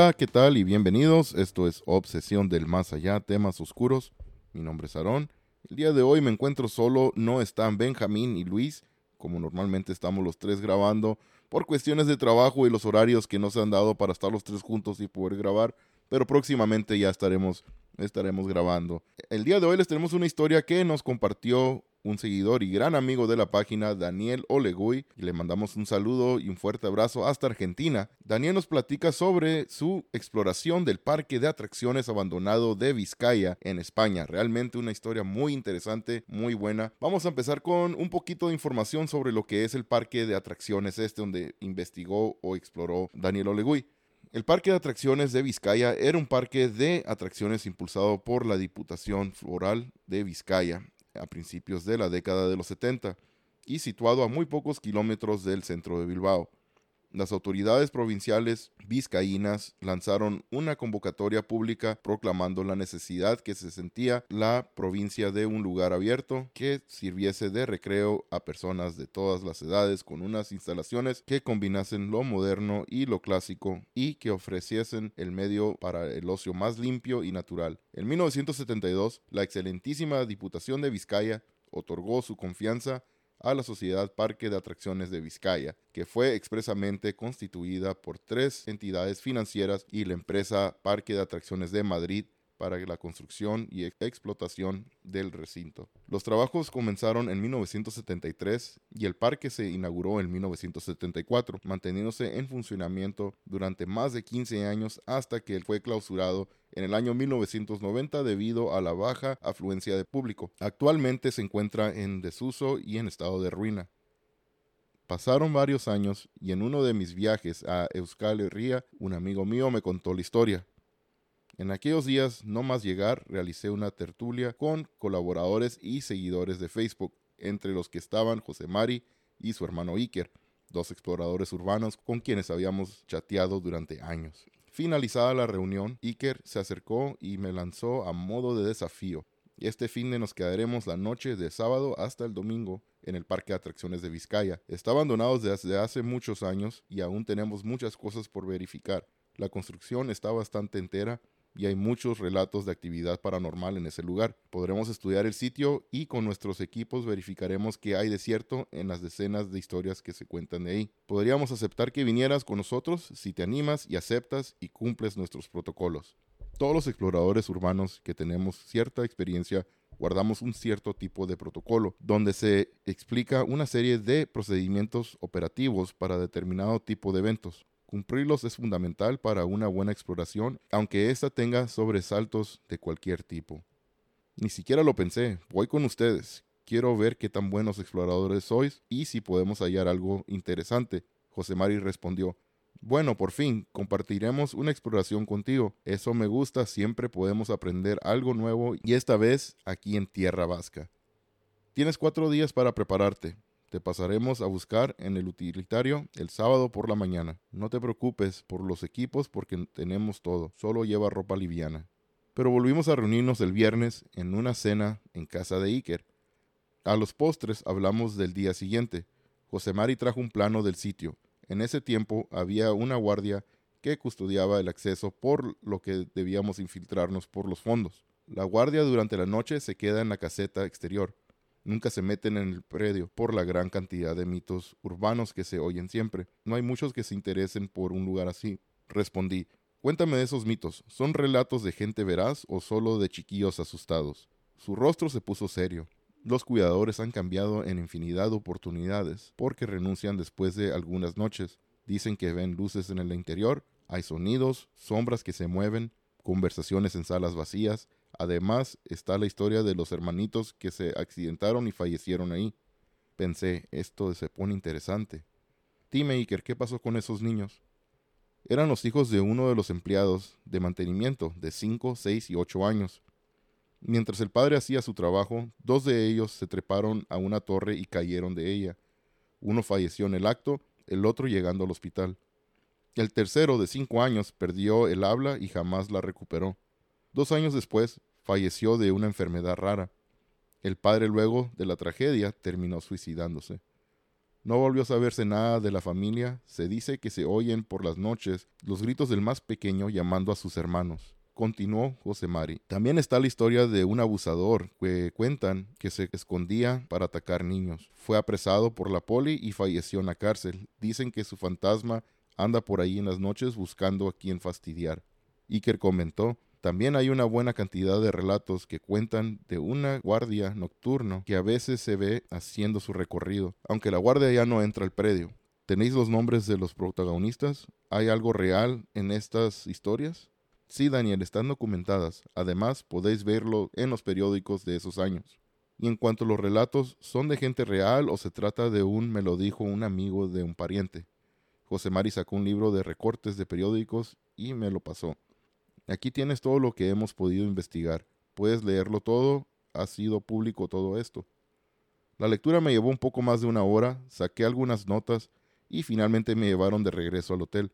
Hola, ¿qué tal y bienvenidos? Esto es Obsesión del Más Allá, temas oscuros. Mi nombre es Aarón. El día de hoy me encuentro solo, no están Benjamín y Luis, como normalmente estamos los tres grabando, por cuestiones de trabajo y los horarios que no se han dado para estar los tres juntos y poder grabar, pero próximamente ya estaremos, estaremos grabando. El día de hoy les tenemos una historia que nos compartió un seguidor y gran amigo de la página, Daniel Oleguy, y le mandamos un saludo y un fuerte abrazo hasta Argentina. Daniel nos platica sobre su exploración del parque de atracciones abandonado de Vizcaya en España. Realmente una historia muy interesante, muy buena. Vamos a empezar con un poquito de información sobre lo que es el parque de atracciones este donde investigó o exploró Daniel Oleguy. El Parque de Atracciones de Vizcaya era un parque de atracciones impulsado por la Diputación Floral de Vizcaya a principios de la década de los 70 y situado a muy pocos kilómetros del centro de Bilbao. Las autoridades provinciales vizcaínas lanzaron una convocatoria pública proclamando la necesidad que se sentía la provincia de un lugar abierto que sirviese de recreo a personas de todas las edades con unas instalaciones que combinasen lo moderno y lo clásico y que ofreciesen el medio para el ocio más limpio y natural. En 1972, la excelentísima Diputación de Vizcaya otorgó su confianza a la Sociedad Parque de Atracciones de Vizcaya, que fue expresamente constituida por tres entidades financieras y la empresa Parque de Atracciones de Madrid para la construcción y explotación del recinto. Los trabajos comenzaron en 1973 y el parque se inauguró en 1974, manteniéndose en funcionamiento durante más de 15 años hasta que fue clausurado en el año 1990 debido a la baja afluencia de público. Actualmente se encuentra en desuso y en estado de ruina. Pasaron varios años y en uno de mis viajes a Euskal Herria, un amigo mío me contó la historia. En aquellos días, no más llegar, realicé una tertulia con colaboradores y seguidores de Facebook, entre los que estaban José Mari y su hermano Iker, dos exploradores urbanos con quienes habíamos chateado durante años. Finalizada la reunión, Iker se acercó y me lanzó a modo de desafío. Este fin de nos quedaremos la noche de sábado hasta el domingo en el Parque de Atracciones de Vizcaya. Está abandonado desde hace muchos años y aún tenemos muchas cosas por verificar. La construcción está bastante entera y hay muchos relatos de actividad paranormal en ese lugar. Podremos estudiar el sitio y con nuestros equipos verificaremos que hay de cierto en las decenas de historias que se cuentan de ahí. Podríamos aceptar que vinieras con nosotros si te animas y aceptas y cumples nuestros protocolos. Todos los exploradores urbanos que tenemos cierta experiencia guardamos un cierto tipo de protocolo, donde se explica una serie de procedimientos operativos para determinado tipo de eventos. Cumplirlos es fundamental para una buena exploración, aunque ésta tenga sobresaltos de cualquier tipo. Ni siquiera lo pensé, voy con ustedes. Quiero ver qué tan buenos exploradores sois y si podemos hallar algo interesante. José Mari respondió, bueno, por fin, compartiremos una exploración contigo. Eso me gusta, siempre podemos aprender algo nuevo y esta vez aquí en Tierra Vasca. Tienes cuatro días para prepararte. Te pasaremos a buscar en el utilitario el sábado por la mañana. No te preocupes por los equipos porque tenemos todo, solo lleva ropa liviana. Pero volvimos a reunirnos el viernes en una cena en casa de Iker. A los postres hablamos del día siguiente. José Mari trajo un plano del sitio. En ese tiempo había una guardia que custodiaba el acceso por lo que debíamos infiltrarnos por los fondos. La guardia durante la noche se queda en la caseta exterior nunca se meten en el predio por la gran cantidad de mitos urbanos que se oyen siempre. No hay muchos que se interesen por un lugar así. Respondí, cuéntame de esos mitos. ¿Son relatos de gente veraz o solo de chiquillos asustados? Su rostro se puso serio. Los cuidadores han cambiado en infinidad de oportunidades porque renuncian después de algunas noches. Dicen que ven luces en el interior, hay sonidos, sombras que se mueven, conversaciones en salas vacías, Además está la historia de los hermanitos que se accidentaron y fallecieron ahí. Pensé, esto se pone interesante. Dime, Iker, ¿qué pasó con esos niños? Eran los hijos de uno de los empleados de mantenimiento de 5, 6 y 8 años. Mientras el padre hacía su trabajo, dos de ellos se treparon a una torre y cayeron de ella. Uno falleció en el acto, el otro llegando al hospital. El tercero, de cinco años, perdió el habla y jamás la recuperó. Dos años después, falleció de una enfermedad rara. El padre luego de la tragedia terminó suicidándose. No volvió a saberse nada de la familia. Se dice que se oyen por las noches los gritos del más pequeño llamando a sus hermanos. Continuó José Mari. También está la historia de un abusador que cuentan que se escondía para atacar niños. Fue apresado por la poli y falleció en la cárcel. Dicen que su fantasma anda por ahí en las noches buscando a quien fastidiar. Iker comentó, también hay una buena cantidad de relatos que cuentan de una guardia nocturno que a veces se ve haciendo su recorrido, aunque la guardia ya no entra al predio. ¿Tenéis los nombres de los protagonistas? ¿Hay algo real en estas historias? Sí, Daniel, están documentadas. Además, podéis verlo en los periódicos de esos años. Y en cuanto a los relatos, ¿son de gente real o se trata de un me lo dijo un amigo de un pariente? José Mari sacó un libro de recortes de periódicos y me lo pasó. Aquí tienes todo lo que hemos podido investigar. Puedes leerlo todo. Ha sido público todo esto. La lectura me llevó un poco más de una hora, saqué algunas notas y finalmente me llevaron de regreso al hotel.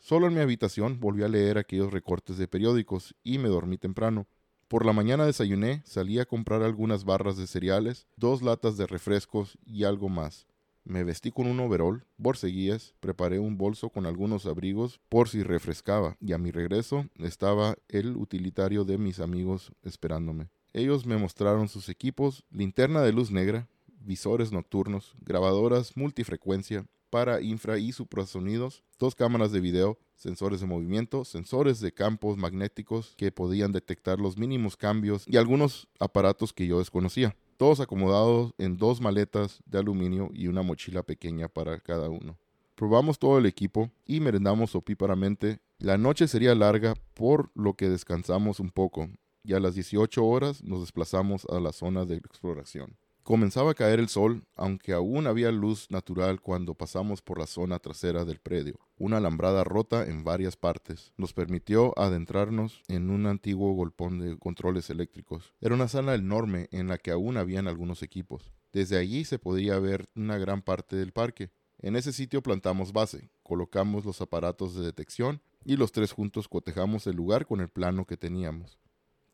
Solo en mi habitación volví a leer aquellos recortes de periódicos y me dormí temprano. Por la mañana desayuné, salí a comprar algunas barras de cereales, dos latas de refrescos y algo más. Me vestí con un overol, borceguías, preparé un bolso con algunos abrigos por si refrescaba, y a mi regreso estaba el utilitario de mis amigos esperándome. Ellos me mostraron sus equipos, linterna de luz negra, visores nocturnos, grabadoras multifrecuencia, para infra y suprasonidos, dos cámaras de video, sensores de movimiento, sensores de campos magnéticos que podían detectar los mínimos cambios y algunos aparatos que yo desconocía, todos acomodados en dos maletas de aluminio y una mochila pequeña para cada uno. Probamos todo el equipo y merendamos opíparamente. La noche sería larga por lo que descansamos un poco y a las 18 horas nos desplazamos a la zona de exploración. Comenzaba a caer el sol, aunque aún había luz natural cuando pasamos por la zona trasera del predio. Una alambrada rota en varias partes nos permitió adentrarnos en un antiguo golpón de controles eléctricos. Era una sala enorme en la que aún habían algunos equipos. Desde allí se podía ver una gran parte del parque. En ese sitio plantamos base, colocamos los aparatos de detección y los tres juntos cotejamos el lugar con el plano que teníamos.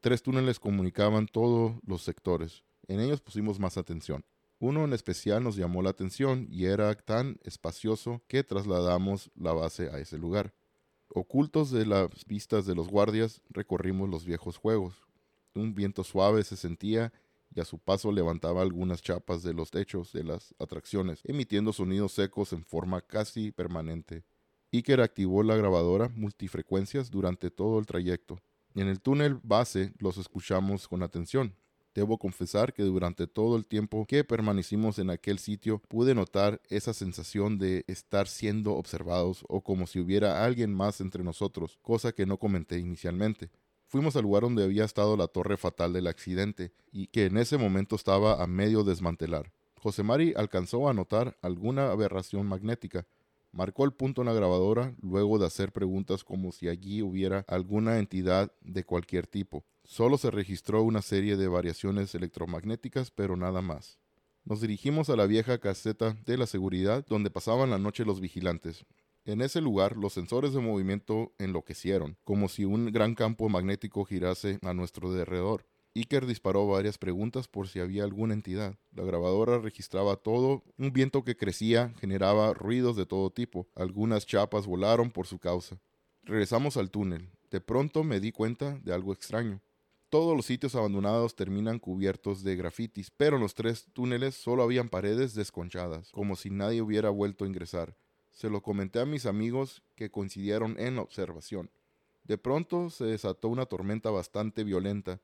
Tres túneles comunicaban todos los sectores. En ellos pusimos más atención. Uno en especial nos llamó la atención y era tan espacioso que trasladamos la base a ese lugar. Ocultos de las vistas de los guardias, recorrimos los viejos juegos. Un viento suave se sentía y a su paso levantaba algunas chapas de los techos de las atracciones, emitiendo sonidos secos en forma casi permanente. Iker activó la grabadora multifrecuencias durante todo el trayecto. En el túnel base los escuchamos con atención, Debo confesar que durante todo el tiempo que permanecimos en aquel sitio pude notar esa sensación de estar siendo observados o como si hubiera alguien más entre nosotros, cosa que no comenté inicialmente. Fuimos al lugar donde había estado la torre fatal del accidente y que en ese momento estaba a medio desmantelar. José Mari alcanzó a notar alguna aberración magnética, Marcó el punto en la grabadora luego de hacer preguntas como si allí hubiera alguna entidad de cualquier tipo. Solo se registró una serie de variaciones electromagnéticas, pero nada más. Nos dirigimos a la vieja caseta de la seguridad donde pasaban la noche los vigilantes. En ese lugar los sensores de movimiento enloquecieron, como si un gran campo magnético girase a nuestro alrededor. Iker disparó varias preguntas por si había alguna entidad. La grabadora registraba todo. Un viento que crecía generaba ruidos de todo tipo. Algunas chapas volaron por su causa. Regresamos al túnel. De pronto me di cuenta de algo extraño. Todos los sitios abandonados terminan cubiertos de grafitis, pero en los tres túneles solo habían paredes desconchadas, como si nadie hubiera vuelto a ingresar. Se lo comenté a mis amigos que coincidieron en la observación. De pronto se desató una tormenta bastante violenta.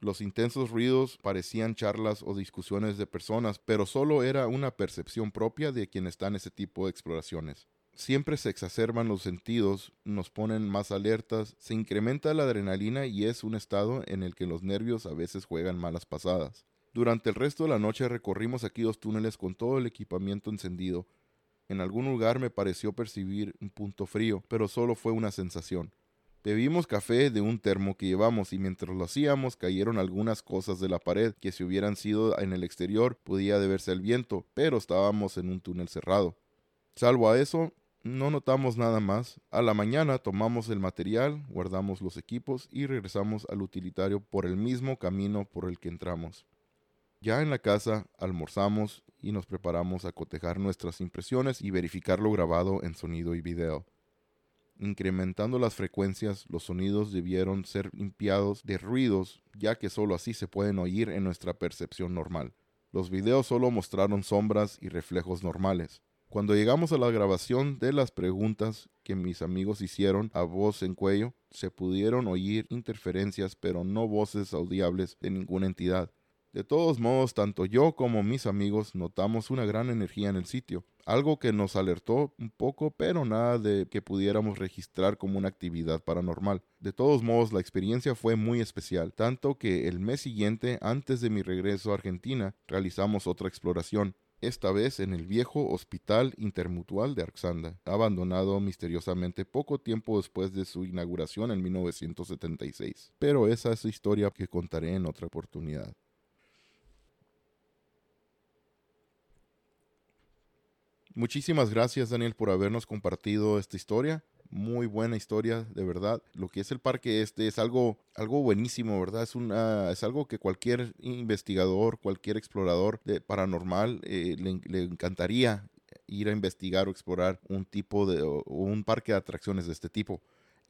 Los intensos ruidos parecían charlas o discusiones de personas, pero solo era una percepción propia de quien está en ese tipo de exploraciones. Siempre se exacerban los sentidos, nos ponen más alertas, se incrementa la adrenalina y es un estado en el que los nervios a veces juegan malas pasadas. Durante el resto de la noche recorrimos aquellos túneles con todo el equipamiento encendido. En algún lugar me pareció percibir un punto frío, pero solo fue una sensación. Bebimos café de un termo que llevamos y mientras lo hacíamos cayeron algunas cosas de la pared que si hubieran sido en el exterior podía deberse al viento, pero estábamos en un túnel cerrado. Salvo a eso, no notamos nada más. A la mañana tomamos el material, guardamos los equipos y regresamos al utilitario por el mismo camino por el que entramos. Ya en la casa almorzamos y nos preparamos a cotejar nuestras impresiones y verificar lo grabado en sonido y video. Incrementando las frecuencias, los sonidos debieron ser limpiados de ruidos, ya que sólo así se pueden oír en nuestra percepción normal. Los videos solo mostraron sombras y reflejos normales. Cuando llegamos a la grabación de las preguntas que mis amigos hicieron a voz en cuello, se pudieron oír interferencias pero no voces audibles de ninguna entidad. De todos modos, tanto yo como mis amigos notamos una gran energía en el sitio, algo que nos alertó un poco, pero nada de que pudiéramos registrar como una actividad paranormal. De todos modos, la experiencia fue muy especial, tanto que el mes siguiente, antes de mi regreso a Argentina, realizamos otra exploración esta vez en el viejo Hospital Intermutual de Arxanda, abandonado misteriosamente poco tiempo después de su inauguración en 1976. Pero esa es historia que contaré en otra oportunidad. Muchísimas gracias Daniel por habernos compartido esta historia. Muy buena historia, de verdad. Lo que es el parque este es algo, algo buenísimo, ¿verdad? Es, una, es algo que cualquier investigador, cualquier explorador de paranormal eh, le, le encantaría ir a investigar o explorar un tipo de un parque de atracciones de este tipo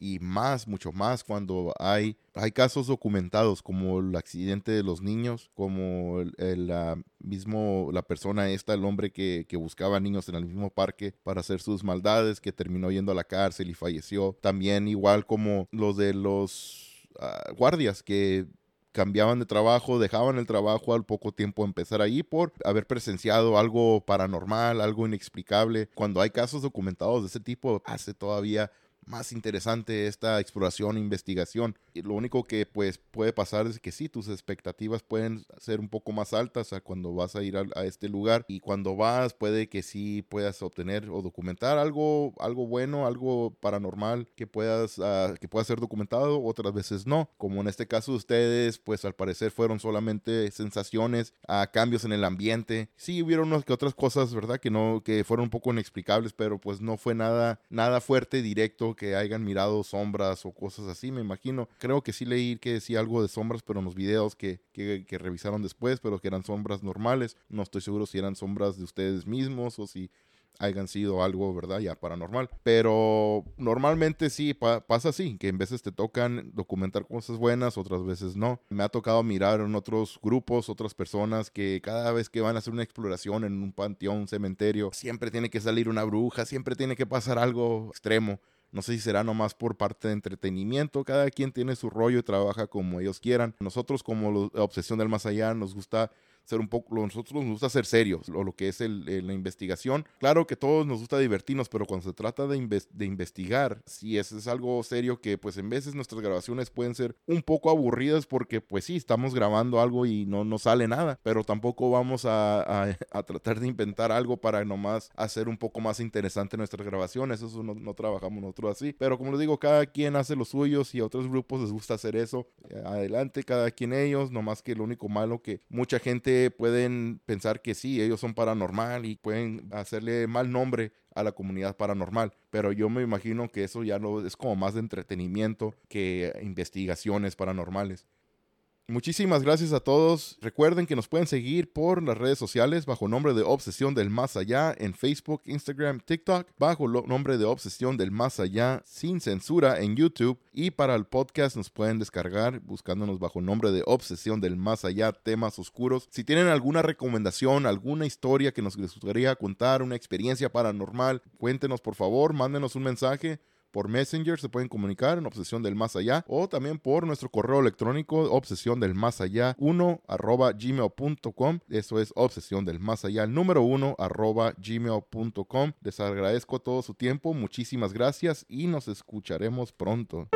y más, mucho más cuando hay, hay casos documentados como el accidente de los niños, como el, mismo, la persona esta, el hombre que, que, buscaba niños en el mismo parque para hacer sus maldades, que terminó yendo a la cárcel y falleció. También igual como los de los ah, guardias que cambiaban de trabajo, dejaban el trabajo al poco tiempo empezar ahí por haber presenciado algo paranormal, algo inexplicable. Cuando hay casos documentados de ese tipo, hace todavía más interesante esta exploración e investigación. Y lo único que pues puede pasar es que sí, tus expectativas pueden ser un poco más altas a cuando vas a ir a, este lugar y cuando vas puede que sí puedas obtener o documentar algo, algo bueno, algo paranormal que puedas uh, que pueda ser documentado, otras veces no. Como en este caso ustedes, pues al parecer fueron solamente sensaciones, a cambios en el ambiente. Sí hubieron unas que otras cosas, ¿verdad? Que no que fueron un poco inexplicables, pero pues no fue nada nada fuerte directo que hayan mirado sombras o cosas así, me imagino. Creo que sí leí que decía algo de sombras, pero en los videos que, que, que revisaron después, pero que eran sombras normales. No estoy seguro si eran sombras de ustedes mismos o si hayan sido algo, ¿verdad? Ya paranormal. Pero normalmente sí pasa así, que en veces te tocan documentar cosas buenas, otras veces no. Me ha tocado mirar en otros grupos, otras personas que cada vez que van a hacer una exploración en un panteón, un cementerio, siempre tiene que salir una bruja, siempre tiene que pasar algo extremo. No sé si será nomás por parte de entretenimiento. Cada quien tiene su rollo y trabaja como ellos quieran. Nosotros como la obsesión del más allá nos gusta ser un poco, nosotros nos gusta ser serios, o lo que es el, la investigación. Claro que todos nos gusta divertirnos, pero cuando se trata de, de investigar, si es, algo serio que pues en veces nuestras grabaciones pueden ser un poco aburridas porque pues sí, estamos grabando algo y no nos sale nada, pero tampoco vamos a, a, tratar de inventar algo para nomás hacer un poco más interesante nuestras grabaciones, eso no, no trabajamos nosotros así, pero como les digo, cada quien hace los suyos y a otros grupos les gusta hacer eso, adelante, cada quien ellos, nomás que lo único malo que mucha gente pueden pensar que sí, ellos son paranormal y pueden hacerle mal nombre a la comunidad paranormal, pero yo me imagino que eso ya no es como más de entretenimiento que investigaciones paranormales. Muchísimas gracias a todos. Recuerden que nos pueden seguir por las redes sociales bajo nombre de Obsesión del Más Allá en Facebook, Instagram, TikTok, bajo el nombre de Obsesión del Más Allá sin censura en YouTube y para el podcast nos pueden descargar buscándonos bajo nombre de Obsesión del Más Allá temas oscuros. Si tienen alguna recomendación, alguna historia que nos gustaría contar, una experiencia paranormal, cuéntenos por favor, mándenos un mensaje por Messenger se pueden comunicar en Obsesión del Más Allá o también por nuestro correo electrónico obsesión del más allá 1 arroba gmail.com. Eso es Obsesión del Más Allá, número 1 arroba gmail.com. Les agradezco todo su tiempo, muchísimas gracias y nos escucharemos pronto.